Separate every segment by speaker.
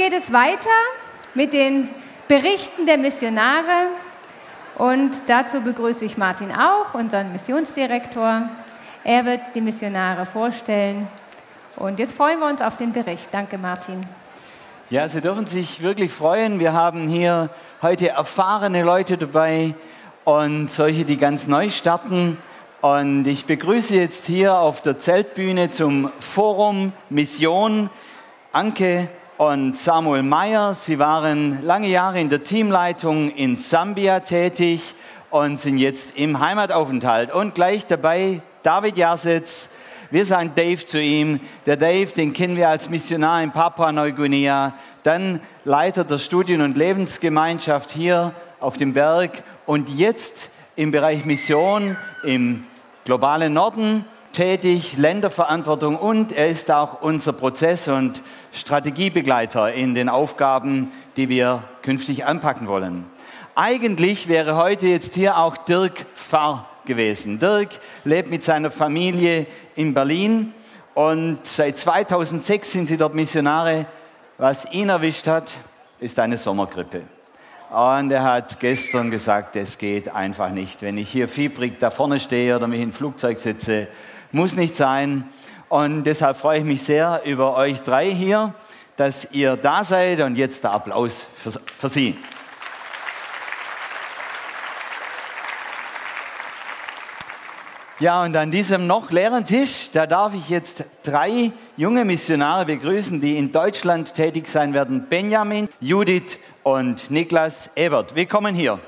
Speaker 1: Geht es weiter mit den Berichten der Missionare und dazu begrüße ich Martin auch, unseren Missionsdirektor. Er wird die Missionare vorstellen und jetzt freuen wir uns auf den Bericht. Danke, Martin.
Speaker 2: Ja, Sie dürfen sich wirklich freuen. Wir haben hier heute erfahrene Leute dabei und solche, die ganz neu starten. Und ich begrüße jetzt hier auf der Zeltbühne zum Forum Mission Anke und Samuel Meyer. Sie waren lange Jahre in der Teamleitung in Sambia tätig und sind jetzt im Heimataufenthalt. Und gleich dabei David Jasitz. Wir sagen Dave zu ihm. Der Dave, den kennen wir als Missionar in Papua-Neuguinea, dann Leiter der Studien- und Lebensgemeinschaft hier auf dem Berg und jetzt im Bereich Mission im globalen Norden tätig, Länderverantwortung und er ist auch unser Prozess- und Strategiebegleiter in den Aufgaben, die wir künftig anpacken wollen. Eigentlich wäre heute jetzt hier auch Dirk Pfarr gewesen. Dirk lebt mit seiner Familie in Berlin und seit 2006 sind sie dort Missionare. Was ihn erwischt hat, ist eine Sommergrippe. Und er hat gestern gesagt, es geht einfach nicht. Wenn ich hier fiebrig da vorne stehe oder mich in ein Flugzeug sitze, muss nicht sein. Und deshalb freue ich mich sehr über euch drei hier, dass ihr da seid. Und jetzt der Applaus für, für Sie. Ja, und an diesem noch leeren Tisch, da darf ich jetzt drei junge Missionare begrüßen, die in Deutschland tätig sein werden. Benjamin, Judith und Niklas Ebert. Willkommen hier.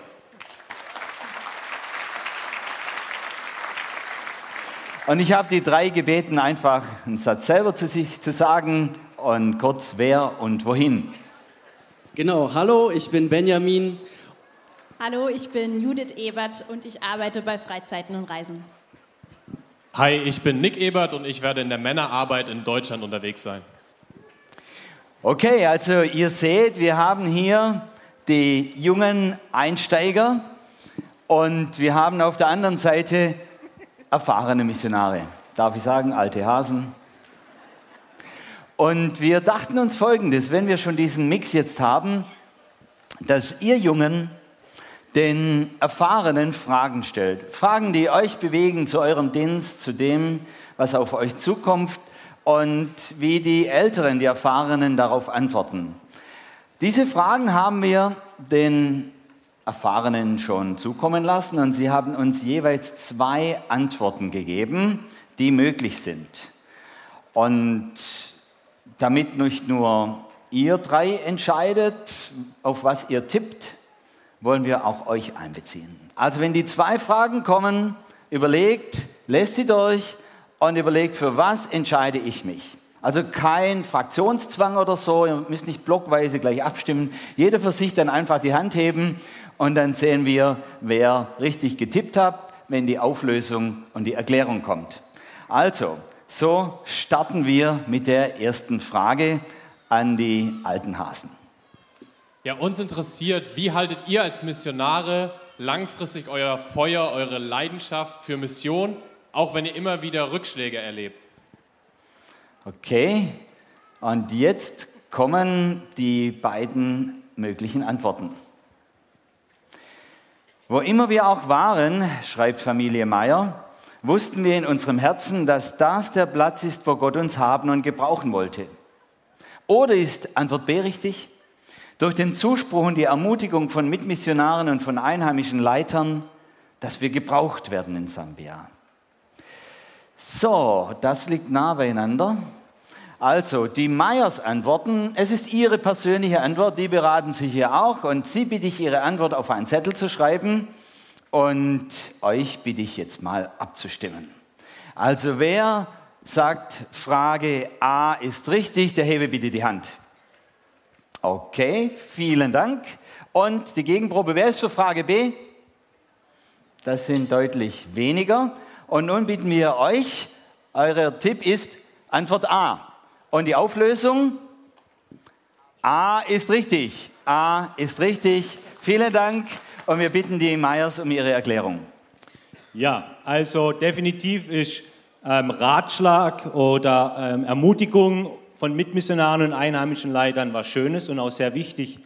Speaker 2: Und ich habe die drei gebeten, einfach einen Satz selber zu sich zu sagen und kurz wer und wohin.
Speaker 3: Genau, hallo, ich bin Benjamin.
Speaker 4: Hallo, ich bin Judith Ebert und ich arbeite bei Freizeiten und Reisen.
Speaker 5: Hi, ich bin Nick Ebert und ich werde in der Männerarbeit in Deutschland unterwegs sein.
Speaker 2: Okay, also ihr seht, wir haben hier die jungen Einsteiger und wir haben auf der anderen Seite erfahrene Missionare. Darf ich sagen, alte Hasen. Und wir dachten uns Folgendes, wenn wir schon diesen Mix jetzt haben, dass ihr Jungen den Erfahrenen Fragen stellt. Fragen, die euch bewegen zu eurem Dienst, zu dem, was auf euch zukommt und wie die Älteren, die Erfahrenen darauf antworten. Diese Fragen haben wir den Erfahrenen schon zukommen lassen und sie haben uns jeweils zwei Antworten gegeben, die möglich sind. Und damit nicht nur ihr drei entscheidet, auf was ihr tippt, wollen wir auch euch einbeziehen. Also wenn die zwei Fragen kommen, überlegt, lässt sie durch und überlegt, für was entscheide ich mich. Also kein Fraktionszwang oder so, ihr müsst nicht blockweise gleich abstimmen. Jeder für sich dann einfach die Hand heben und dann sehen wir, wer richtig getippt hat, wenn die Auflösung und die Erklärung kommt. Also, so starten wir mit der ersten Frage an die alten Hasen.
Speaker 5: Ja, uns interessiert, wie haltet ihr als Missionare langfristig euer Feuer, eure Leidenschaft für Mission, auch wenn ihr immer wieder Rückschläge erlebt?
Speaker 2: Okay, und jetzt kommen die beiden möglichen Antworten. Wo immer wir auch waren, schreibt Familie Meier, wussten wir in unserem Herzen, dass das der Platz ist, wo Gott uns haben und gebrauchen wollte. Oder ist Antwort B richtig? durch den Zuspruch und die Ermutigung von Mitmissionaren und von einheimischen Leitern, dass wir gebraucht werden in Sambia. So, das liegt nah beieinander. Also, die Meyers antworten, es ist ihre persönliche Antwort, die beraten sich hier auch und sie bitte ich, ihre Antwort auf einen Zettel zu schreiben und euch bitte ich jetzt mal abzustimmen. Also, wer sagt, Frage A ist richtig, der hebe bitte die Hand. Okay, vielen Dank. Und die Gegenprobe, wer ist für Frage B? Das sind deutlich weniger. Und nun bitten wir euch, euer Tipp ist Antwort A. Und die Auflösung? A ist richtig. A ist richtig. Vielen Dank. Und wir bitten die Meyers um ihre Erklärung.
Speaker 6: Ja, also definitiv ist ähm, Ratschlag oder ähm, Ermutigung von Mitmissionaren und einheimischen Leitern was Schönes und auch sehr wichtig.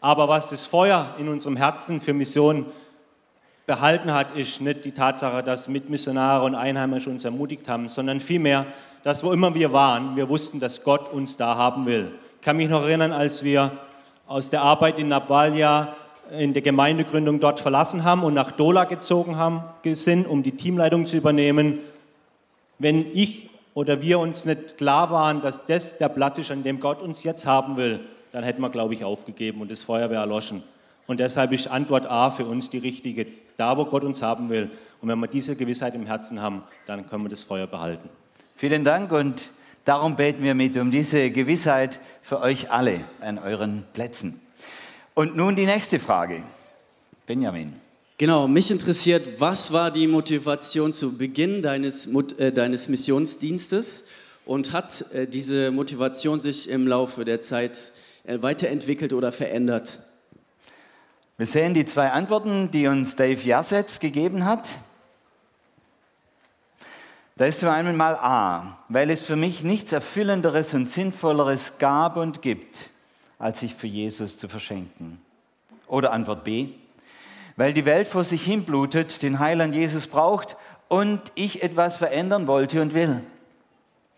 Speaker 6: Aber was das Feuer in unserem Herzen für Mission behalten hat, ist nicht die Tatsache, dass Mitmissionare und Einheimische uns ermutigt haben, sondern vielmehr, dass wo immer wir waren, wir wussten, dass Gott uns da haben will. Ich kann mich noch erinnern, als wir aus der Arbeit in Nabvalja in der Gemeindegründung dort verlassen haben und nach Dola gezogen haben, sind, um die Teamleitung zu übernehmen. Wenn ich oder wir uns nicht klar waren, dass das der Platz ist, an dem Gott uns jetzt haben will, dann hätten wir, glaube ich, aufgegeben und das Feuer wäre erloschen. Und deshalb ist Antwort A für uns die richtige, da wo Gott uns haben will. Und wenn wir diese Gewissheit im Herzen haben, dann können wir das Feuer behalten.
Speaker 2: Vielen Dank und darum beten wir mit um diese Gewissheit für euch alle an euren Plätzen. Und nun die nächste Frage. Benjamin.
Speaker 3: Genau, mich interessiert, was war die Motivation zu Beginn deines, äh, deines Missionsdienstes und hat äh, diese Motivation sich im Laufe der Zeit äh, weiterentwickelt oder verändert?
Speaker 2: Wir sehen die zwei Antworten, die uns Dave Jassetz gegeben hat. Da ist zum einen mal A, weil es für mich nichts Erfüllenderes und Sinnvolleres gab und gibt, als sich für Jesus zu verschenken. Oder Antwort B, weil die Welt vor sich hin blutet, den Heiland Jesus braucht und ich etwas verändern wollte und will.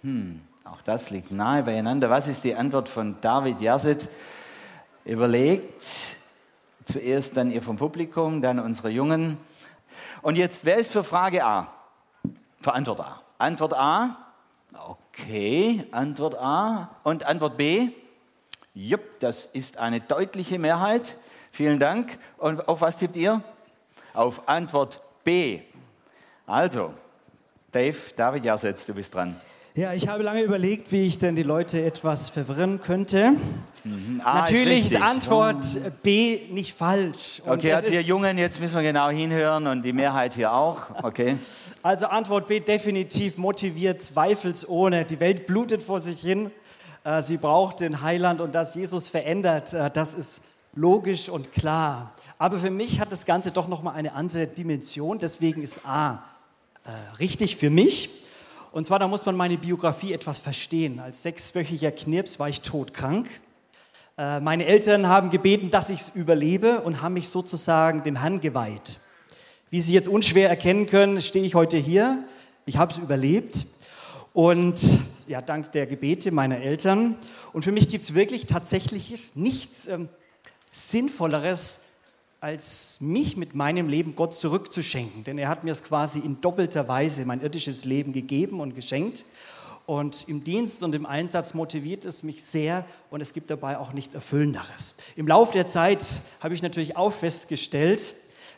Speaker 2: Hm, auch das liegt nahe beieinander. Was ist die Antwort von David Jasset? Überlegt, zuerst dann ihr vom Publikum, dann unsere Jungen. Und jetzt, wer ist für Frage A? Für Antwort A. Antwort A? Okay, Antwort A. Und Antwort B? Jupp, das ist eine deutliche Mehrheit. Vielen Dank. Und auf was tippt ihr? Auf Antwort B. Also, Dave, David Jassetz, du bist dran.
Speaker 7: Ja, ich habe lange überlegt, wie ich denn die Leute etwas verwirren könnte.
Speaker 2: Mhm. A
Speaker 7: Natürlich
Speaker 2: ist,
Speaker 7: ist, Antwort B nicht falsch. Und
Speaker 2: Okay, also ihr Jungen, jetzt müssen wir genau hinhören und die Mehrheit hier auch. Okay.
Speaker 7: Also Antwort B definitiv motiviert, zweifelsohne. Die Welt blutet vor sich hin. Äh, Sie braucht den Heiland und dass Jesus verändert, äh, das ist logisch und klar. Aber für mich hat das Ganze doch noch mal eine andere Dimension. Deswegen ist A äh, richtig für mich. Und zwar, da muss man meine Biografie etwas verstehen. Als sechswöchiger Knirps war ich todkrank. Äh, Meine Eltern haben gebeten, dass ich es überlebe und haben mich sozusagen dem Herrn geweiht. Wie Sie jetzt unschwer erkennen können, stehe ich heute hier. Ich habe es überlebt. Und ja, dank der Gebete meiner Eltern. Und für mich gibt es wirklich tatsächlich nichts ähm, Sinnvolleres, als mich mit meinem Leben Gott zurückzuschenken. Denn er hat mir es quasi in doppelter Weise mein irdisches Leben gegeben und geschenkt. Und im Dienst und im Einsatz motiviert es mich sehr und es gibt dabei auch nichts Erfüllenderes. Im Laufe der Zeit habe ich natürlich auch festgestellt,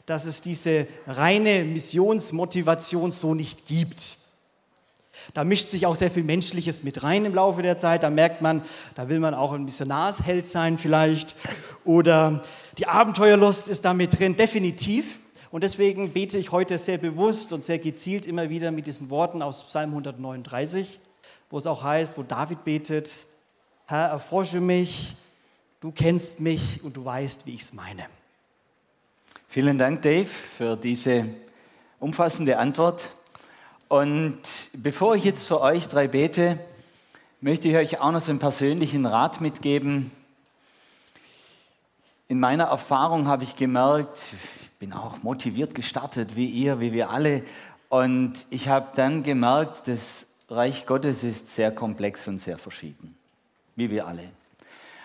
Speaker 7: dass es diese reine Missionsmotivation so nicht gibt. Da mischt sich auch sehr viel Menschliches mit rein im Laufe der Zeit. Da merkt man, da will man auch ein Missionarsheld sein vielleicht. Oder die Abenteuerlust ist da mit drin, definitiv. Und deswegen bete ich heute sehr bewusst und sehr gezielt immer wieder mit diesen Worten aus Psalm 139, wo es auch heißt, wo David betet, Herr, erforsche mich, du kennst mich und du weißt, wie ich es meine.
Speaker 2: Vielen Dank, Dave, für diese umfassende Antwort. Und bevor ich jetzt für euch drei bete, möchte ich euch auch noch so einen persönlichen Rat mitgeben. In meiner Erfahrung habe ich gemerkt, ich bin auch motiviert gestartet, wie ihr, wie wir alle. Und ich habe dann gemerkt, das Reich Gottes ist sehr komplex und sehr verschieden, wie wir alle.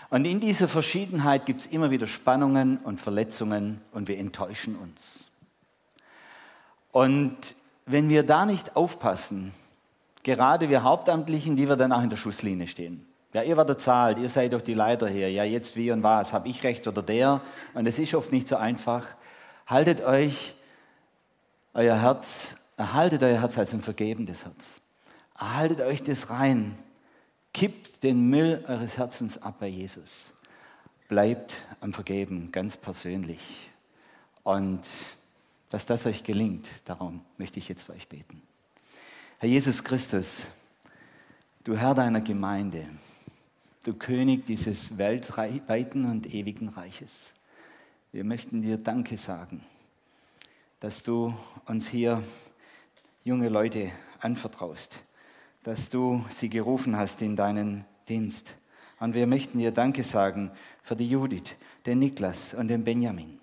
Speaker 2: Und in dieser Verschiedenheit gibt es immer wieder Spannungen und Verletzungen und wir enttäuschen uns. Und wenn wir da nicht aufpassen, gerade wir Hauptamtlichen, die wir dann auch in der Schusslinie stehen. Ja, ihr werdet zahlt, ihr seid doch die Leiter hier. Ja, jetzt wie und was, habe ich recht oder der? Und es ist oft nicht so einfach. Haltet euch euer Herz, erhaltet euer Herz als ein vergebendes Herz. haltet euch das rein. Kippt den Müll eures Herzens ab bei Jesus. Bleibt am Vergeben, ganz persönlich. Und dass das euch gelingt, darum möchte ich jetzt für euch beten. Herr Jesus Christus, du Herr deiner Gemeinde, du König dieses weltweiten und ewigen Reiches. Wir möchten dir Danke sagen, dass du uns hier junge Leute anvertraust, dass du sie gerufen hast in deinen Dienst. Und wir möchten dir Danke sagen für die Judith, den Niklas und den Benjamin.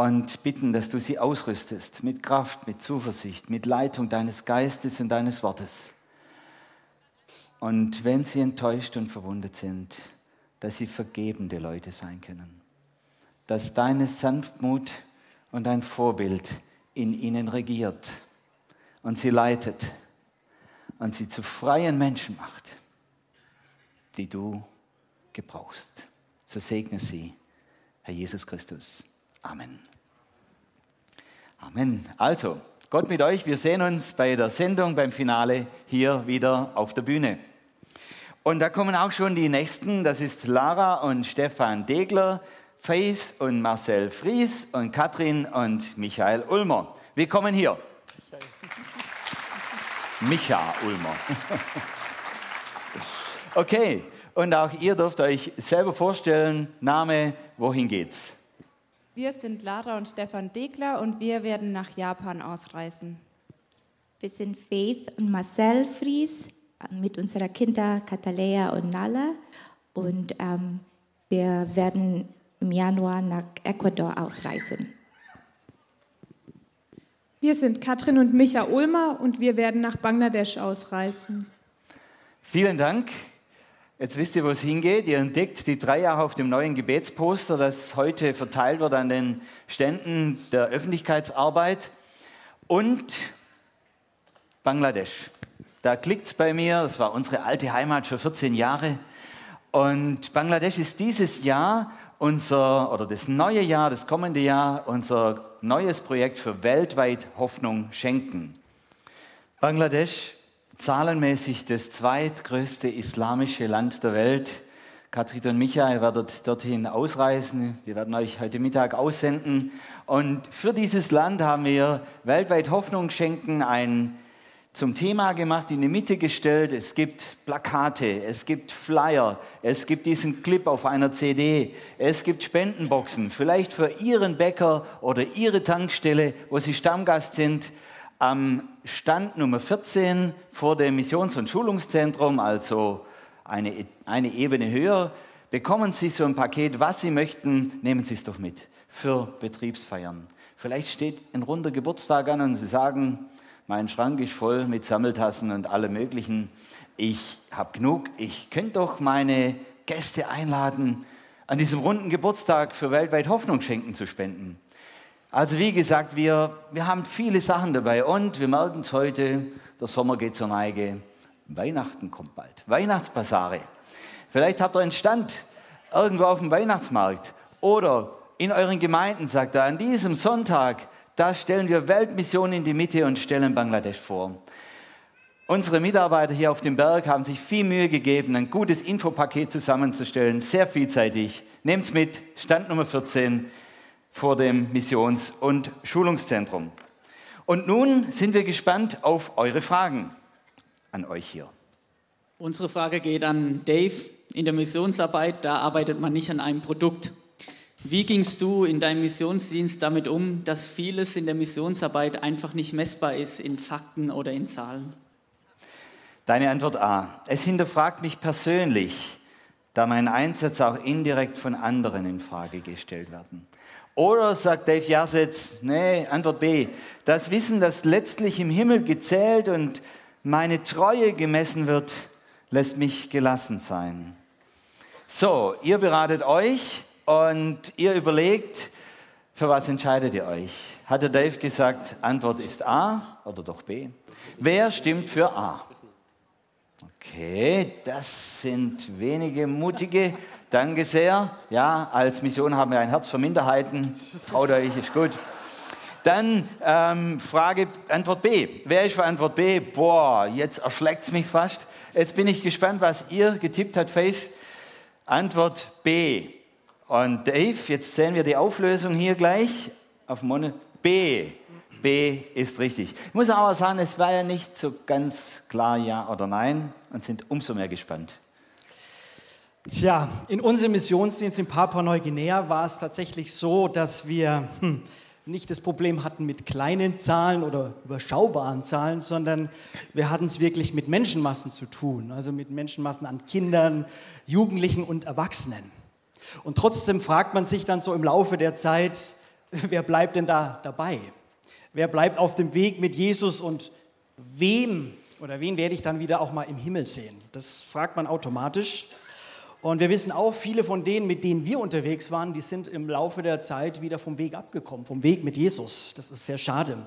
Speaker 2: Und bitten, dass du sie ausrüstest mit Kraft, mit Zuversicht, mit Leitung deines Geistes und deines Wortes. Und wenn sie enttäuscht und verwundet sind, dass sie vergebende Leute sein können dass deine Sanftmut und dein Vorbild in ihnen regiert und sie leitet und sie zu freien Menschen macht, die du gebrauchst. So segne sie, Herr Jesus Christus. Amen. Amen. Also, Gott mit euch. Wir sehen uns bei der Sendung, beim Finale hier wieder auf der Bühne. Und da kommen auch schon die nächsten. Das ist Lara und Stefan Degler. Faith und Marcel Fries und Katrin und Michael Ulmer. Willkommen hier. Micha Ulmer. Okay, und auch ihr dürft euch selber vorstellen, Name, wohin geht's?
Speaker 8: Wir sind Lara und Stefan Degler und wir werden nach Japan ausreisen.
Speaker 9: Wir sind Faith und Marcel Fries mit unserer Kinder Katalea und Nala und ähm, wir werden im Januar nach Ecuador ausreisen.
Speaker 10: Wir sind Katrin und Micha Ulmer und wir werden nach Bangladesch ausreisen.
Speaker 2: Vielen Dank. Jetzt wisst ihr, wo es hingeht. Ihr entdeckt die drei Jahre auf dem neuen Gebetsposter, das heute verteilt wird an den Ständen der Öffentlichkeitsarbeit. Und Bangladesch. Da klickt es bei mir. Das war unsere alte Heimat für 14 Jahre. Und Bangladesch ist dieses Jahr unser, oder das neue Jahr, das kommende Jahr, unser neues Projekt für weltweit Hoffnung schenken. Bangladesch, zahlenmäßig das zweitgrößte islamische Land der Welt. Katrin und Michael werden dorthin ausreisen. Wir werden euch heute Mittag aussenden. Und für dieses Land haben wir weltweit Hoffnung schenken, ein zum Thema gemacht, in die Mitte gestellt. Es gibt Plakate, es gibt Flyer, es gibt diesen Clip auf einer CD, es gibt Spendenboxen, vielleicht für Ihren Bäcker oder Ihre Tankstelle, wo Sie Stammgast sind. Am Stand Nummer 14 vor dem Missions- und Schulungszentrum, also eine, eine Ebene höher, bekommen Sie so ein Paket, was Sie möchten, nehmen Sie es doch mit für Betriebsfeiern. Vielleicht steht ein runder Geburtstag an und Sie sagen, mein Schrank ist voll mit Sammeltassen und allem Möglichen. Ich habe genug. Ich könnte doch meine Gäste einladen, an diesem runden Geburtstag für weltweit Hoffnung schenken zu spenden. Also wie gesagt, wir, wir haben viele Sachen dabei und wir merken es heute, der Sommer geht zur Neige. Weihnachten kommt bald. Weihnachtspassare. Vielleicht habt ihr einen Stand irgendwo auf dem Weihnachtsmarkt oder in euren Gemeinden sagt er, an diesem Sonntag da stellen wir Weltmission in die Mitte und stellen Bangladesch vor. Unsere Mitarbeiter hier auf dem Berg haben sich viel Mühe gegeben, ein gutes Infopaket zusammenzustellen, sehr vielseitig. Nehmt's mit, Stand Nummer 14 vor dem Missions- und Schulungszentrum. Und nun sind wir gespannt auf eure Fragen an euch hier.
Speaker 11: Unsere Frage geht an Dave. In der Missionsarbeit, da arbeitet man nicht an einem Produkt. Wie gingst du in deinem Missionsdienst damit um, dass vieles in der Missionsarbeit einfach nicht messbar ist in Fakten oder in Zahlen?
Speaker 2: Deine Antwort A. Es hinterfragt mich persönlich, da mein Einsatz auch indirekt von anderen in Frage gestellt werden. Oder sagt Dave Jasitz, nee, Antwort B. Das Wissen, das letztlich im Himmel gezählt und meine Treue gemessen wird, lässt mich gelassen sein. So, ihr beratet euch und ihr überlegt, für was entscheidet ihr euch? Hat der Dave gesagt, Antwort ist A oder doch B? Wer stimmt für A? Okay, das sind wenige mutige. Danke sehr. Ja, als Mission haben wir ein Herz für Minderheiten. Traut euch, ist gut. Dann ähm, Frage, Antwort B. Wer ist für Antwort B? Boah, jetzt erschlägt es mich fast. Jetzt bin ich gespannt, was ihr getippt habt, Faith. Antwort B. Und Dave, jetzt sehen wir die Auflösung hier gleich auf Mono. B. B ist richtig. Ich muss aber sagen, es war ja nicht so ganz klar Ja oder Nein und sind umso mehr gespannt.
Speaker 7: Tja, in unserem Missionsdienst in Papua-Neuguinea war es tatsächlich so, dass wir hm, nicht das Problem hatten mit kleinen Zahlen oder überschaubaren Zahlen, sondern wir hatten es wirklich mit Menschenmassen zu tun, also mit Menschenmassen an Kindern, Jugendlichen und Erwachsenen. Und trotzdem fragt man sich dann so im Laufe der Zeit, wer bleibt denn da dabei? Wer bleibt auf dem Weg mit Jesus und wem oder wen werde ich dann wieder auch mal im Himmel sehen? Das fragt man automatisch. Und wir wissen auch, viele von denen, mit denen wir unterwegs waren, die sind im Laufe der Zeit wieder vom Weg abgekommen, vom Weg mit Jesus. Das ist sehr schade.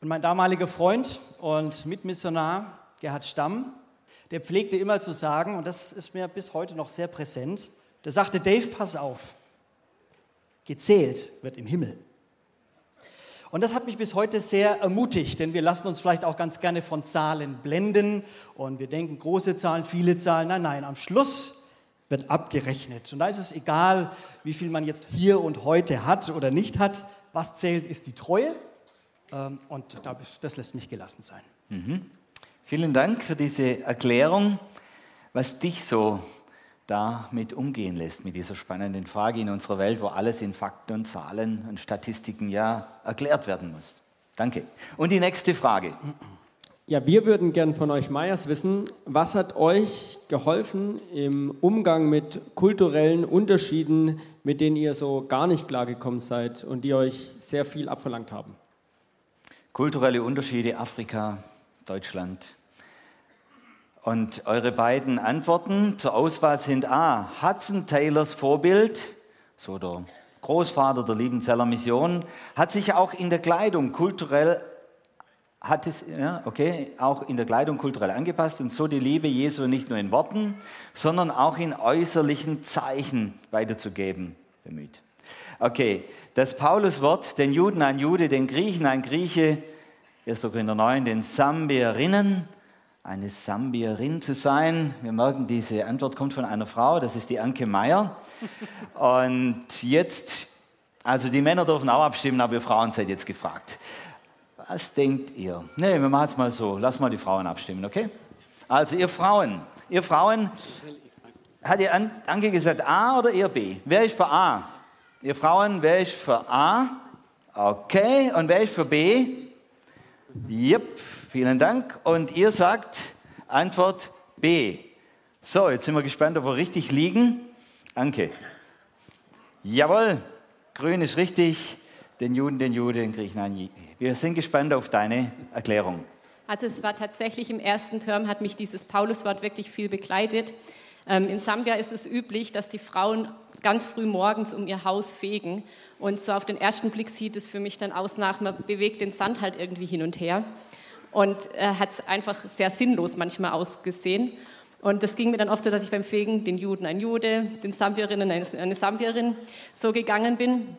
Speaker 7: Und mein damaliger Freund und Mitmissionar, Gerhard Stamm, der pflegte immer zu sagen, und das ist mir bis heute noch sehr präsent, der sagte, Dave, pass auf, gezählt wird im Himmel. Und das hat mich bis heute sehr ermutigt, denn wir lassen uns vielleicht auch ganz gerne von Zahlen blenden und wir denken große Zahlen, viele Zahlen. Nein, nein, am Schluss wird abgerechnet. Und da ist es egal, wie viel man jetzt hier und heute hat oder nicht hat. Was zählt, ist die Treue. Ähm, und das lässt mich gelassen sein.
Speaker 2: Mhm. Vielen Dank für diese Erklärung, was dich so damit umgehen lässt, mit dieser spannenden Frage in unserer Welt, wo alles in Fakten und Zahlen und Statistiken ja erklärt werden muss. Danke. Und die nächste Frage.
Speaker 12: Ja, wir würden gern von euch Meyers wissen, was hat euch geholfen im Umgang mit kulturellen Unterschieden, mit denen ihr so gar nicht klargekommen seid und die euch sehr viel abverlangt haben?
Speaker 2: Kulturelle Unterschiede Afrika, Deutschland. Und eure beiden Antworten zur Auswahl sind A. Hudson Taylors Vorbild, so der Großvater der Liebenzeller Mission, hat sich auch in der Kleidung kulturell hat es ja, okay, auch in der Kleidung kulturell angepasst und so die Liebe Jesu nicht nur in Worten, sondern auch in äußerlichen Zeichen weiterzugeben bemüht. Okay, das Pauluswort, den Juden ein Jude, den Griechen ein Grieche, 1. Korinther 9, den Sambierinnen, eine Sambierin zu sein. Wir merken, diese Antwort kommt von einer Frau, das ist die Anke Meyer. Und jetzt, also die Männer dürfen auch abstimmen, aber ihr Frauen seid jetzt gefragt. Was denkt ihr? Nee, wir machen es mal so. Lass mal die Frauen abstimmen, okay? Also, ihr Frauen, ihr Frauen, hat ihr Anke gesagt A oder ihr B? Wer ist für A? Ihr Frauen, wer ist für A? Okay, und wer ist für B? Jep, vielen Dank. Und ihr sagt Antwort B. So, jetzt sind wir gespannt, ob wir richtig liegen. Anke. Jawohl, grün ist richtig. Den Juden, den Juden, den Griechen, wir sind gespannt auf deine Erklärung.
Speaker 13: Also es war tatsächlich im ersten Term, hat mich dieses Pauluswort wirklich viel begleitet. Ähm, in Sambia ist es üblich, dass die Frauen ganz früh morgens um ihr Haus fegen. Und so auf den ersten Blick sieht es für mich dann aus nach, man bewegt den Sand halt irgendwie hin und her. Und äh, hat es einfach sehr sinnlos manchmal ausgesehen. Und das ging mir dann oft so, dass ich beim Fegen den Juden ein Jude, den Sambierinnen eine Sambierin so gegangen bin.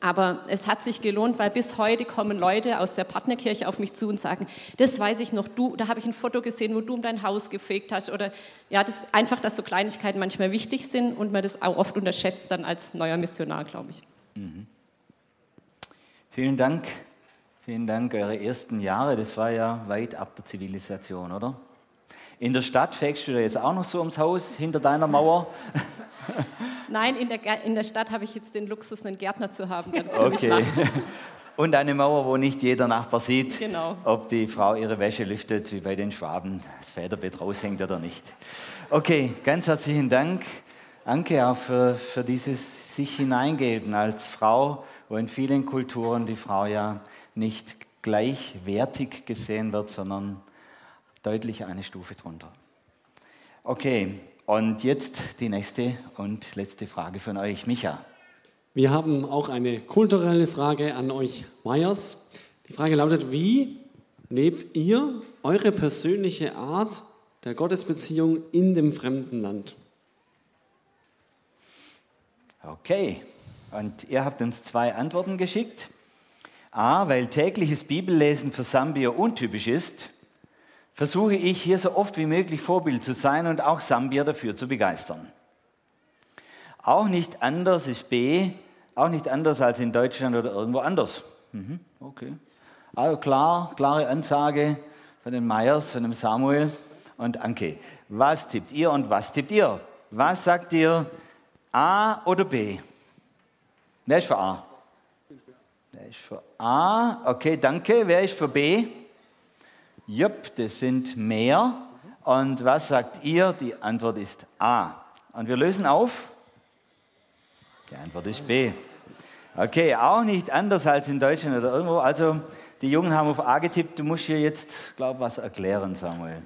Speaker 13: Aber es hat sich gelohnt, weil bis heute kommen Leute aus der Partnerkirche auf mich zu und sagen, das weiß ich noch, du, da habe ich ein Foto gesehen, wo du um dein Haus gefegt hast. Oder ja, das, einfach, dass so Kleinigkeiten manchmal wichtig sind und man das auch oft unterschätzt dann als neuer Missionar, glaube ich. Mhm.
Speaker 2: Vielen Dank. Vielen Dank. Eure ersten Jahre, das war ja weit ab der Zivilisation, oder? In der Stadt fegst du da jetzt auch noch so ums Haus, hinter deiner Mauer?
Speaker 13: Nein, in der, in der Stadt habe ich jetzt den Luxus, einen Gärtner zu haben, der
Speaker 2: das für okay. mich macht. Und eine Mauer, wo nicht jeder Nachbar sieht,
Speaker 13: genau.
Speaker 2: ob die Frau ihre Wäsche lüftet, wie bei den Schwaben, das Federbett raushängt oder nicht. Okay, ganz herzlichen Dank, Anke, auch für, für dieses sich hineingeben als Frau, wo in vielen Kulturen die Frau ja nicht gleichwertig gesehen wird, sondern deutlich eine Stufe drunter. Okay, und jetzt die nächste und letzte Frage von euch, Micha.
Speaker 12: Wir haben auch eine kulturelle Frage an euch Meyers. Die Frage lautet, wie lebt ihr eure persönliche Art der Gottesbeziehung in dem fremden Land?
Speaker 2: Okay, und ihr habt uns zwei Antworten geschickt. A, weil tägliches Bibellesen für Sambier untypisch ist, versuche ich hier so oft wie möglich Vorbild zu sein und auch Sambier dafür zu begeistern. Auch nicht anders ist B, auch nicht anders als in Deutschland oder irgendwo anders. Mhm, okay. Also klar, klare Ansage von den Meyers, von dem Samuel und Anke. Was tippt ihr und was tippt ihr? Was sagt ihr? A oder B? Wer ist für A? Wer ist für A? Okay, danke. Wer ist für B? Jupp, das sind mehr. Und was sagt ihr? Die Antwort ist A. Und wir lösen auf. Die Antwort ist B. Okay, auch nicht anders als in Deutschland oder irgendwo. Also die Jungen haben auf A getippt. Du musst hier jetzt, glaube was erklären, Samuel.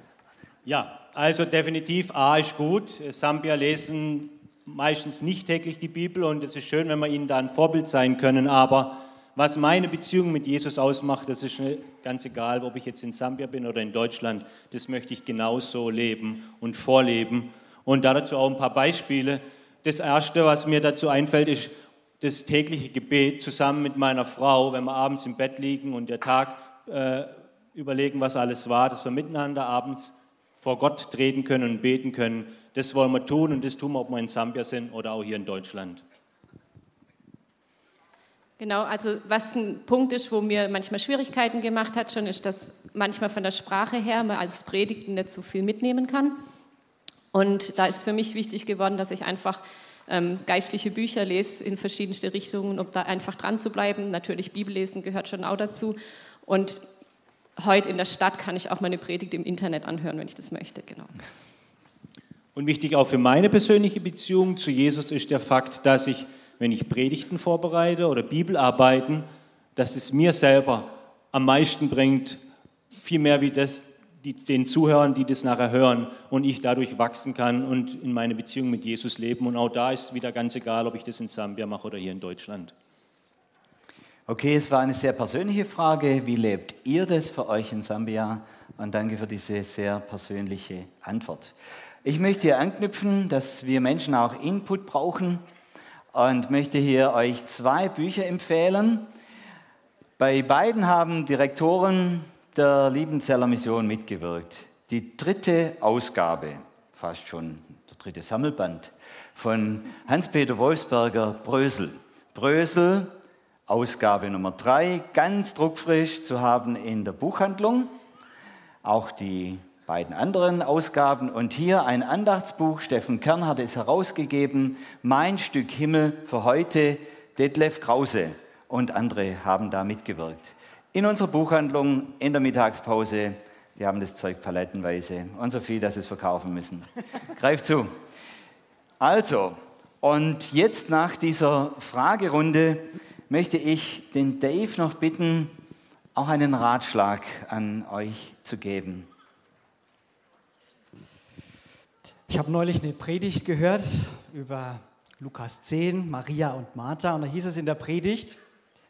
Speaker 6: Ja, also definitiv A ist gut. Sambia lesen meistens nicht täglich die Bibel und es ist schön, wenn wir ihnen da ein Vorbild sein können. Aber was meine Beziehung mit Jesus ausmacht, das ist ganz egal, ob ich jetzt in Sambia bin oder in Deutschland. Das möchte ich genauso leben und vorleben. Und dazu auch ein paar Beispiele. Das erste, was mir dazu einfällt, ist das tägliche Gebet zusammen mit meiner Frau, wenn wir abends im Bett liegen und der Tag äh, überlegen, was alles war, dass wir miteinander abends vor Gott treten können und beten können. Das wollen wir tun und das tun wir, ob wir in Sambia sind oder auch hier in Deutschland.
Speaker 13: Genau, also was ein Punkt ist, wo mir manchmal Schwierigkeiten gemacht hat, schon ist, dass manchmal von der Sprache her man als Predigten nicht so viel mitnehmen kann. Und da ist für mich wichtig geworden, dass ich einfach ähm, geistliche Bücher lese in verschiedenste Richtungen, um da einfach dran zu bleiben. Natürlich Bibellesen gehört schon auch dazu. Und heute in der Stadt kann ich auch meine Predigt im Internet anhören, wenn ich das möchte. Genau.
Speaker 6: Und wichtig auch für meine persönliche Beziehung zu Jesus ist der Fakt, dass ich, wenn ich Predigten vorbereite oder Bibelarbeiten, dass es mir selber am meisten bringt, viel mehr wie das, die, den Zuhörern, die das nachher hören und ich dadurch wachsen kann und in meine Beziehung mit Jesus leben. Und auch da ist wieder ganz egal, ob ich das in Sambia mache oder hier in Deutschland.
Speaker 2: Okay, es war eine sehr persönliche Frage. Wie lebt ihr das für euch in Sambia? Und danke für diese sehr persönliche Antwort. Ich möchte hier anknüpfen, dass wir Menschen auch Input brauchen und möchte hier euch zwei Bücher empfehlen. Bei beiden haben Direktoren der Liebenzeller Mission mitgewirkt. Die dritte Ausgabe, fast schon der dritte Sammelband, von Hans-Peter Wolfsberger Brösel. Brösel, Ausgabe Nummer drei, ganz druckfrisch zu haben in der Buchhandlung. Auch die beiden anderen Ausgaben. Und hier ein Andachtsbuch, Steffen Kern hat es herausgegeben, Mein Stück Himmel für heute, Detlef Krause und andere haben da mitgewirkt in unserer Buchhandlung in der Mittagspause. Die haben das Zeug palettenweise und so viel, dass sie es verkaufen müssen. Greif zu. Also, und jetzt nach dieser Fragerunde möchte ich den Dave noch bitten, auch einen Ratschlag an euch zu geben.
Speaker 7: Ich habe neulich eine Predigt gehört über Lukas 10, Maria und Martha. Und da hieß es in der Predigt,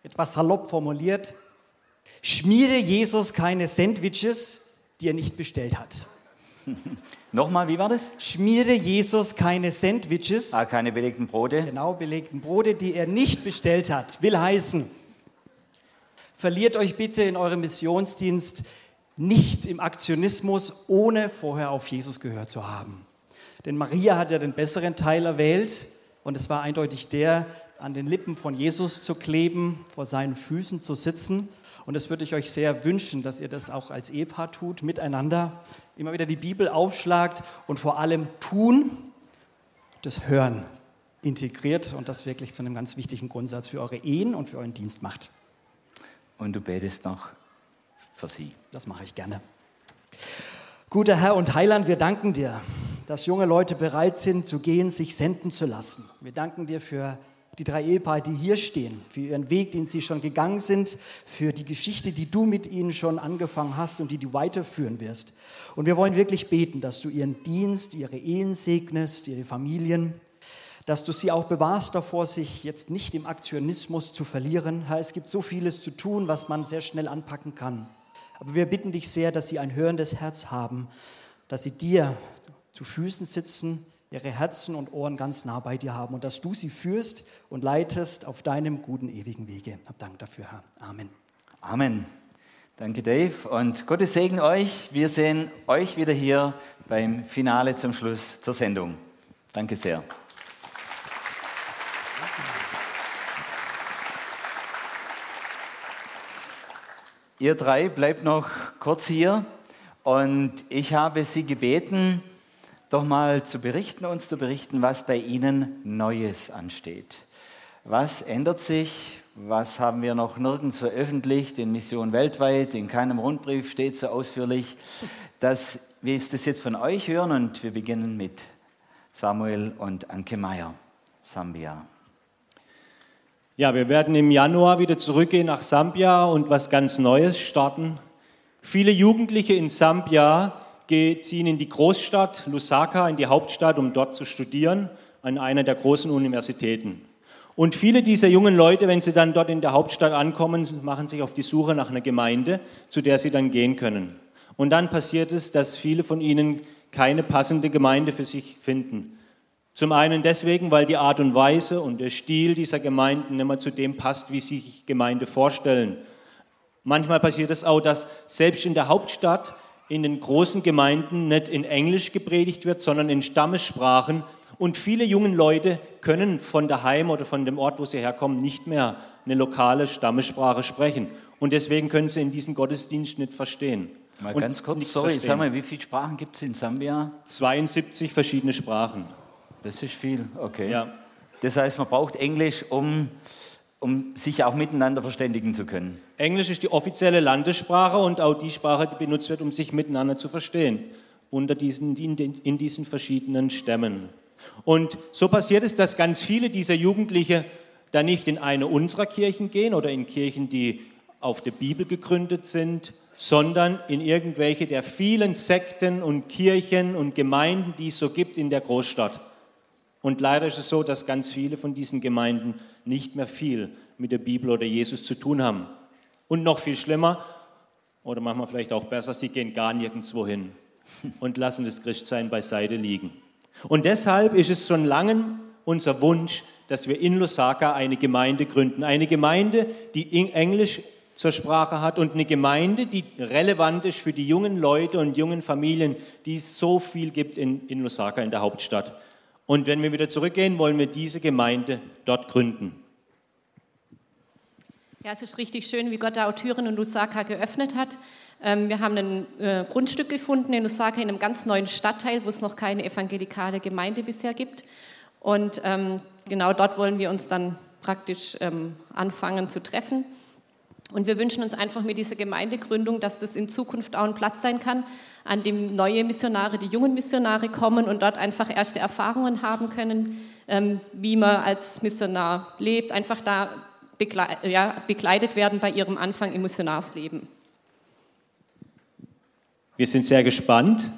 Speaker 7: etwas salopp formuliert, Schmiere Jesus keine Sandwiches, die er nicht bestellt hat.
Speaker 2: Nochmal, wie war das?
Speaker 7: Schmiere Jesus keine Sandwiches.
Speaker 2: Ah, keine belegten Brote.
Speaker 7: Genau, belegten Brote, die er nicht bestellt hat. Will heißen, verliert euch bitte in eurem Missionsdienst nicht im Aktionismus, ohne vorher auf Jesus gehört zu haben. Denn Maria hat ja den besseren Teil erwählt und es war eindeutig der, an den Lippen von Jesus zu kleben, vor seinen Füßen zu sitzen und das würde ich euch sehr wünschen, dass ihr das auch als Ehepaar tut, miteinander. Immer wieder die Bibel aufschlagt und vor allem tun, das Hören integriert und das wirklich zu einem ganz wichtigen Grundsatz für eure Ehen und für euren Dienst macht.
Speaker 2: Und du betest noch für sie.
Speaker 7: Das mache ich gerne. Guter Herr und Heiland, wir danken dir, dass junge Leute bereit sind zu gehen, sich senden zu lassen. Wir danken dir für die drei Ehepaare, die hier stehen, für ihren Weg, den sie schon gegangen sind, für die Geschichte, die du mit ihnen schon angefangen hast und die du weiterführen wirst. Und wir wollen wirklich beten, dass du ihren Dienst, ihre Ehen segnest, ihre Familien, dass du sie auch bewahrst davor, sich jetzt nicht im Aktionismus zu verlieren. Herr, es gibt so vieles zu tun, was man sehr schnell anpacken kann. Aber wir bitten dich sehr, dass sie ein hörendes Herz haben, dass sie dir zu Füßen sitzen, ihre Herzen und Ohren ganz nah bei dir haben und dass du sie führst und leitest auf deinem guten ewigen Wege. Hab Dank dafür, Herr. Amen.
Speaker 2: Amen. Danke, Dave. Und Gottes Segen euch. Wir sehen euch wieder hier beim Finale zum Schluss zur Sendung. Danke sehr. Ihr drei bleibt noch kurz hier und ich habe Sie gebeten, doch mal zu berichten, uns zu berichten, was bei Ihnen Neues ansteht. Was ändert sich? Was haben wir noch nirgends veröffentlicht? In Mission weltweit, in keinem Rundbrief steht so ausführlich. Das, wie ist das jetzt von euch hören? Und wir beginnen mit Samuel und Anke Meyer, Sambia.
Speaker 6: Ja, wir werden im Januar wieder zurückgehen nach Sambia und was ganz Neues starten. Viele Jugendliche in Sambia ziehen in die Großstadt Lusaka, in die Hauptstadt, um dort zu studieren, an einer der großen Universitäten. Und viele dieser jungen Leute, wenn sie dann dort in der Hauptstadt ankommen, machen sich auf die Suche nach einer Gemeinde, zu der sie dann gehen können. Und dann passiert es, dass viele von ihnen keine passende Gemeinde für sich finden. Zum einen deswegen, weil die Art und Weise und der Stil dieser Gemeinden nicht mehr zu dem passt, wie sie sich Gemeinde vorstellen. Manchmal passiert es auch, dass selbst in der Hauptstadt, in den großen Gemeinden nicht in Englisch gepredigt wird, sondern in Stammessprachen. Und viele jungen Leute können von daheim oder von dem Ort, wo sie herkommen, nicht mehr eine lokale Stammessprache sprechen. Und deswegen können sie in diesen Gottesdienst nicht verstehen.
Speaker 2: Mal ganz kurz, sorry, verstehen. sag mal, wie viele Sprachen gibt es in Sambia?
Speaker 6: 72 verschiedene Sprachen.
Speaker 2: Das ist viel, okay. Ja. Das heißt, man braucht Englisch, um, um sich auch miteinander verständigen zu können.
Speaker 6: Englisch ist die offizielle Landessprache und auch die Sprache, die benutzt wird, um sich miteinander zu verstehen, unter diesen, in, diesen verschiedenen Stämmen. Und so passiert es, dass ganz viele dieser Jugendliche da nicht in eine unserer Kirchen gehen oder in Kirchen, die auf der Bibel gegründet sind, sondern in irgendwelche der vielen Sekten und Kirchen und Gemeinden, die es so gibt in der Großstadt. Und leider ist es so, dass ganz viele von diesen Gemeinden nicht mehr viel mit der Bibel oder Jesus zu tun haben. Und noch viel schlimmer, oder manchmal vielleicht auch besser, sie gehen gar nirgendwo hin und lassen das Christsein beiseite liegen. Und deshalb ist es schon lange unser Wunsch, dass wir in Lusaka eine Gemeinde gründen. Eine Gemeinde, die Englisch zur Sprache hat und eine Gemeinde, die relevant ist für die jungen Leute und jungen Familien, die es so viel gibt in, in Lusaka, in der Hauptstadt. Und wenn wir wieder zurückgehen, wollen wir diese Gemeinde dort gründen.
Speaker 13: Ja, es ist richtig schön, wie Gott da auch Türen in Lusaka geöffnet hat. Ähm, wir haben ein äh, Grundstück gefunden in Lusaka in einem ganz neuen Stadtteil, wo es noch keine evangelikale Gemeinde bisher gibt. Und ähm, genau dort wollen wir uns dann praktisch ähm, anfangen zu treffen. Und wir wünschen uns einfach mit dieser Gemeindegründung, dass das in Zukunft auch ein Platz sein kann, an dem neue Missionare, die jungen Missionare kommen und dort einfach erste Erfahrungen haben können, ähm, wie man als Missionar lebt, einfach da begleitet werden bei ihrem Anfang im Missionarsleben.
Speaker 6: Wir sind sehr gespannt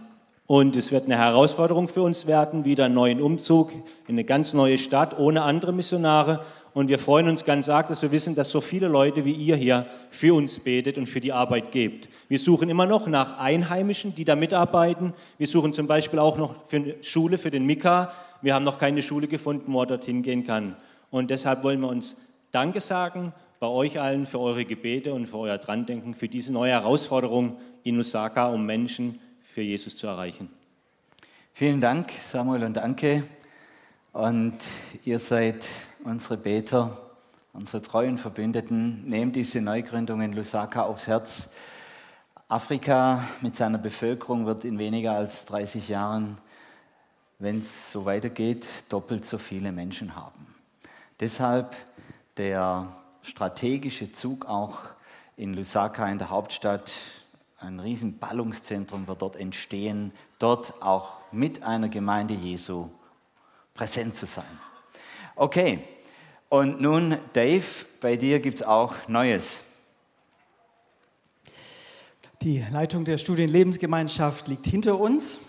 Speaker 6: und es wird eine Herausforderung für uns werden, wieder einen neuen Umzug in eine ganz neue Stadt ohne andere Missionare und wir freuen uns ganz arg, dass wir wissen, dass so viele Leute wie ihr hier für uns betet und für die Arbeit gebt. Wir suchen immer noch nach Einheimischen, die da mitarbeiten. Wir suchen zum Beispiel auch noch für eine Schule für den Mika. Wir haben noch keine Schule gefunden, wo er dorthin gehen kann. Und deshalb wollen wir uns Danke sagen bei euch allen für eure Gebete und für euer Drandenken, für diese neue Herausforderung in Lusaka, um Menschen für Jesus zu erreichen.
Speaker 2: Vielen Dank, Samuel und Anke. Und ihr seid unsere Beter, unsere treuen Verbündeten. Nehmt diese Neugründung in Lusaka aufs Herz. Afrika mit seiner Bevölkerung wird in weniger als 30 Jahren, wenn es so weitergeht, doppelt so viele Menschen haben. Deshalb der strategische Zug auch in Lusaka in der Hauptstadt. Ein riesen Ballungszentrum wird dort entstehen, dort auch mit einer Gemeinde Jesu präsent zu sein. Okay, und nun Dave, bei dir gibt es auch Neues.
Speaker 7: Die Leitung der Studienlebensgemeinschaft liegt hinter uns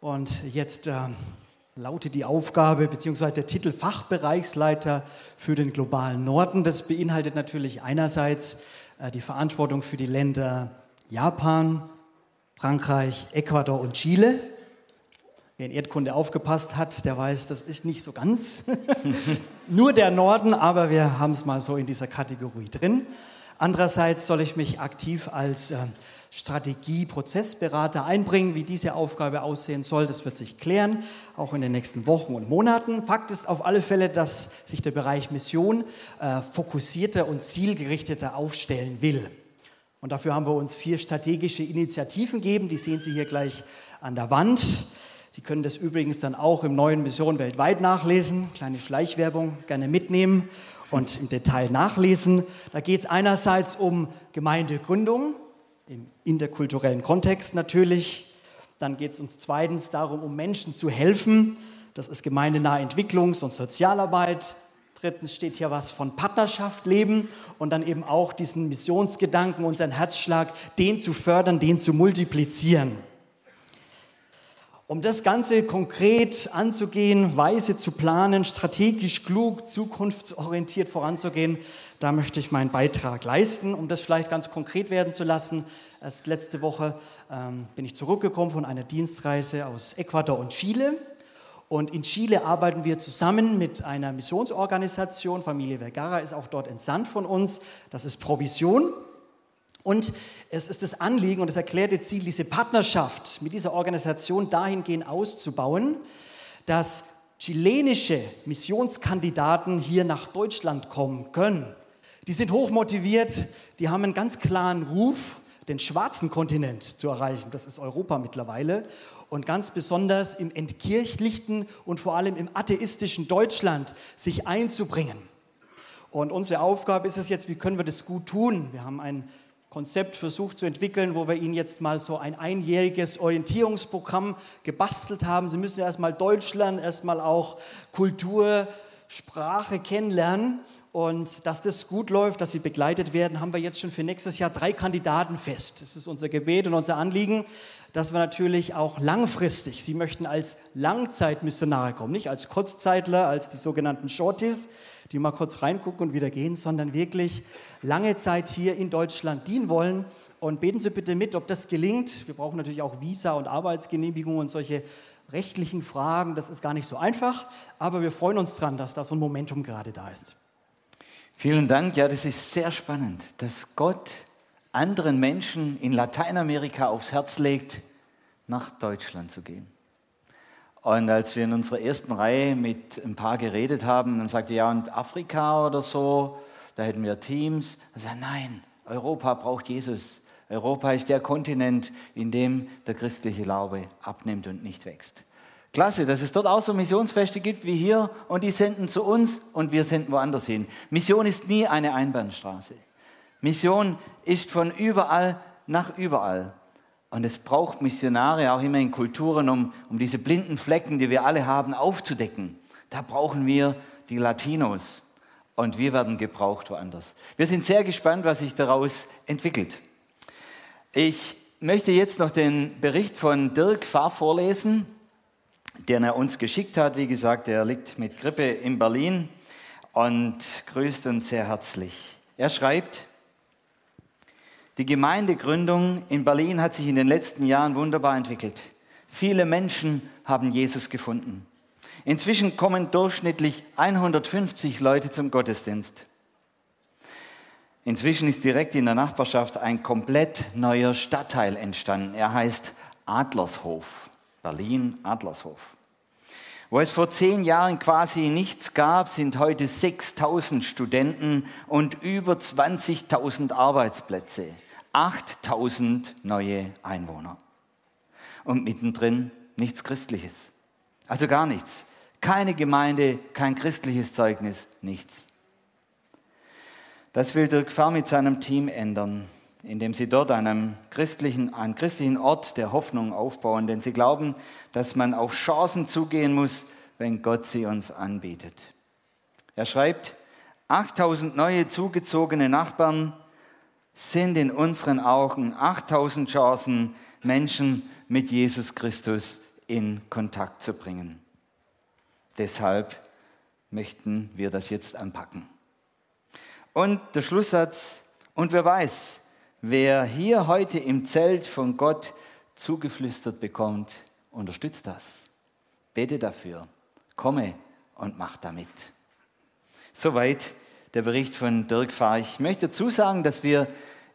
Speaker 7: und jetzt äh, lautet die Aufgabe bzw. der Titel Fachbereichsleiter für den globalen Norden. Das beinhaltet natürlich einerseits äh, die Verantwortung für die Länder Japan, Frankreich, Ecuador und Chile. Wer in Erdkunde aufgepasst hat, der weiß, das ist nicht so ganz nur der Norden, aber wir haben es mal so in dieser Kategorie drin. Andererseits soll ich mich aktiv als äh, Strategie-Prozessberater einbringen. Wie diese Aufgabe aussehen soll, das wird sich klären, auch in den nächsten Wochen und Monaten. Fakt ist auf alle Fälle, dass sich der Bereich Mission äh, fokussierter und zielgerichteter aufstellen will. Und dafür haben wir uns vier strategische Initiativen gegeben. Die sehen Sie hier gleich an der Wand. Sie können das übrigens dann auch im neuen Mission weltweit nachlesen. Kleine Schleichwerbung gerne mitnehmen und im Detail nachlesen. Da geht es einerseits um Gemeindegründung, im interkulturellen Kontext natürlich. Dann geht es uns zweitens darum, um Menschen zu helfen. Das ist gemeindenahe Entwicklungs- und Sozialarbeit. Drittens steht hier was von Partnerschaft leben und dann eben auch diesen Missionsgedanken, unseren Herzschlag, den zu fördern, den zu multiplizieren. Um das Ganze konkret anzugehen, weise zu planen, strategisch klug, zukunftsorientiert voranzugehen, da möchte ich meinen Beitrag leisten, um das vielleicht ganz konkret werden zu lassen. Erst letzte Woche ähm, bin ich zurückgekommen von einer Dienstreise aus Ecuador und Chile. Und in Chile arbeiten wir zusammen mit einer Missionsorganisation. Familie Vergara ist auch dort entsandt von uns. Das ist Provision. Und es ist das Anliegen und das erklärte Ziel, diese Partnerschaft mit dieser Organisation dahingehend auszubauen, dass chilenische Missionskandidaten hier nach Deutschland kommen können. Die sind hochmotiviert, die haben einen ganz klaren Ruf, den schwarzen Kontinent zu erreichen. Das ist Europa mittlerweile. Und ganz besonders im entkirchlichten und vor allem im atheistischen Deutschland sich einzubringen. Und unsere Aufgabe ist es jetzt, wie können wir das gut tun? Wir haben ein Konzept versucht zu entwickeln, wo wir Ihnen jetzt mal so ein einjähriges Orientierungsprogramm gebastelt haben. Sie müssen erstmal Deutsch lernen, erstmal auch Kultur, Sprache kennenlernen. Und dass das gut läuft, dass sie begleitet werden, haben wir jetzt schon für nächstes Jahr drei Kandidaten fest. Das ist unser Gebet und unser Anliegen, dass wir natürlich auch langfristig, Sie möchten als Langzeitmissionare kommen, nicht als Kurzzeitler, als die sogenannten Shorties, die mal kurz reingucken und wieder gehen, sondern wirklich lange Zeit hier in Deutschland dienen wollen. Und beten Sie bitte mit, ob das gelingt. Wir brauchen natürlich auch Visa und Arbeitsgenehmigungen und solche rechtlichen Fragen. Das ist gar nicht so einfach, aber wir freuen uns dran, dass da so ein Momentum gerade da ist.
Speaker 2: Vielen Dank. Ja, das ist sehr spannend, dass Gott anderen Menschen in Lateinamerika aufs Herz legt, nach Deutschland zu gehen. Und als wir in unserer ersten Reihe mit ein paar geredet haben, dann sagte ja, und Afrika oder so, da hätten wir Teams. Er sagt, nein, Europa braucht Jesus. Europa ist der Kontinent, in dem der christliche Glaube abnimmt und nicht wächst. Klasse, dass es dort auch so Missionsfeste gibt wie hier und die senden zu uns und wir senden woanders hin. Mission ist nie eine Einbahnstraße. Mission ist von überall nach überall. Und es braucht Missionare auch immer in Kulturen, um, um diese blinden Flecken, die wir alle haben, aufzudecken. Da brauchen wir die Latinos. Und wir werden gebraucht woanders. Wir sind sehr gespannt, was sich daraus entwickelt. Ich möchte jetzt noch den Bericht von Dirk Fahr vorlesen, den er uns geschickt hat. Wie gesagt, er liegt mit Grippe in Berlin und grüßt uns sehr herzlich. Er schreibt, die Gemeindegründung in Berlin hat sich in den letzten Jahren wunderbar entwickelt. Viele Menschen haben Jesus gefunden. Inzwischen kommen durchschnittlich 150 Leute zum Gottesdienst. Inzwischen ist direkt in der Nachbarschaft ein komplett neuer Stadtteil entstanden. Er heißt Adlershof, Berlin Adlershof. Wo es vor zehn Jahren quasi nichts gab, sind heute 6000 Studenten und über 20.000 Arbeitsplätze. 8000 neue Einwohner. Und mittendrin nichts Christliches. Also gar nichts. Keine Gemeinde, kein christliches Zeugnis, nichts. Das will Dirk Fahr mit seinem Team ändern, indem sie dort einen christlichen, einen christlichen Ort der Hoffnung aufbauen, denn sie glauben, dass man auf Chancen zugehen muss, wenn Gott sie uns anbietet. Er schreibt, 8000 neue zugezogene Nachbarn sind in unseren Augen 8000 Chancen, Menschen mit Jesus Christus in Kontakt zu bringen. Deshalb möchten wir das jetzt anpacken. Und der Schlusssatz, und wer weiß, wer hier heute im Zelt von Gott zugeflüstert bekommt, unterstützt das. Bete dafür, komme und mach damit. Soweit der Bericht von Dirk Fahr. Ich möchte dazu sagen, dass wir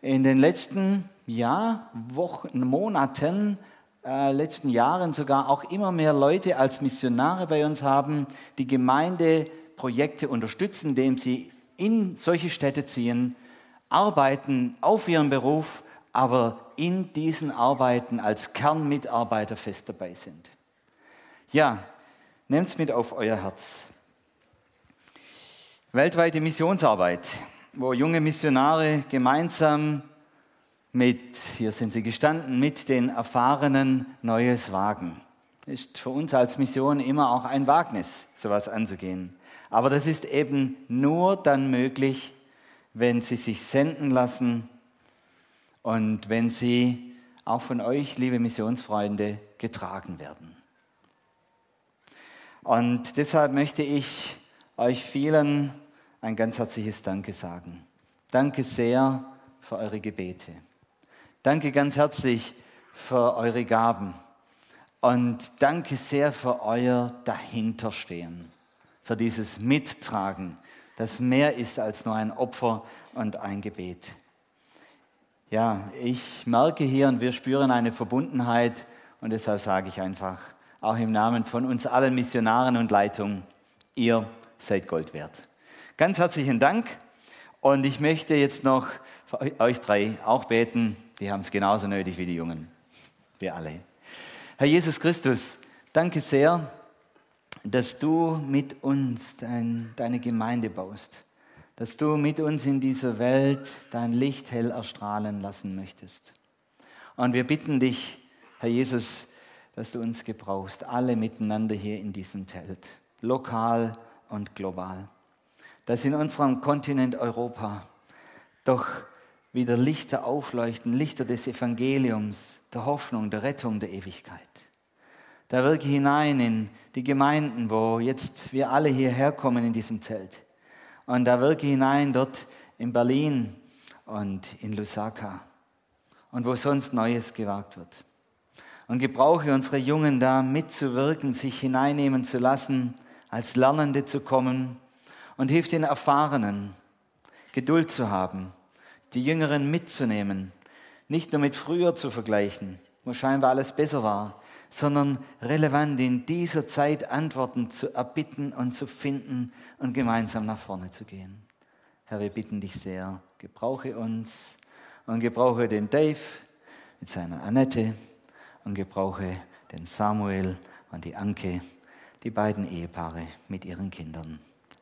Speaker 2: in den letzten ja, Wochen, Monaten, äh, letzten Jahren sogar auch immer mehr Leute als Missionare bei uns haben, die Gemeindeprojekte unterstützen, indem sie in solche Städte ziehen, arbeiten auf ihrem Beruf, aber in diesen Arbeiten als Kernmitarbeiter fest dabei sind. Ja, nehmt es mit auf euer Herz. Weltweite Missionsarbeit, wo junge Missionare gemeinsam mit, hier sind sie gestanden, mit den Erfahrenen Neues wagen. Ist für uns als Mission immer auch ein Wagnis, sowas anzugehen. Aber das ist eben nur dann möglich, wenn sie sich senden lassen und wenn sie auch von euch, liebe Missionsfreunde, getragen werden. Und deshalb möchte ich euch vielen ein ganz herzliches Danke sagen. Danke sehr für eure Gebete. Danke ganz herzlich für eure Gaben. Und danke sehr für euer Dahinterstehen, für dieses Mittragen, das mehr ist als nur ein Opfer und ein Gebet. Ja, ich merke hier und wir spüren eine Verbundenheit und deshalb sage ich einfach, auch im Namen von uns allen Missionaren und Leitungen, ihr seid Gold wert. Ganz herzlichen Dank. Und ich möchte jetzt noch für euch drei auch beten. Die haben es genauso nötig wie die Jungen. Wir alle. Herr Jesus Christus, danke sehr, dass du mit uns dein, deine Gemeinde baust. Dass du mit uns in dieser Welt dein Licht hell erstrahlen lassen möchtest. Und wir bitten dich, Herr Jesus, dass du uns gebrauchst, alle miteinander hier in diesem Zelt, lokal und global dass in unserem Kontinent Europa doch wieder Lichter aufleuchten, Lichter des Evangeliums, der Hoffnung, der Rettung, der Ewigkeit. Da wirke hinein in die Gemeinden, wo jetzt wir alle hierher kommen in diesem Zelt. Und da wirke hinein dort in Berlin und in Lusaka und wo sonst Neues gewagt wird. Und gebrauche unsere Jungen da mitzuwirken, sich hineinnehmen zu lassen, als Lernende zu kommen und hilf den Erfahrenen, Geduld zu haben, die Jüngeren mitzunehmen, nicht nur mit früher zu vergleichen, wo scheinbar alles besser war, sondern relevant in dieser Zeit Antworten zu erbitten und zu finden und gemeinsam nach vorne zu gehen. Herr, wir bitten dich sehr, gebrauche uns und gebrauche den Dave mit seiner Annette und gebrauche den Samuel und die Anke, die beiden Ehepaare mit ihren Kindern.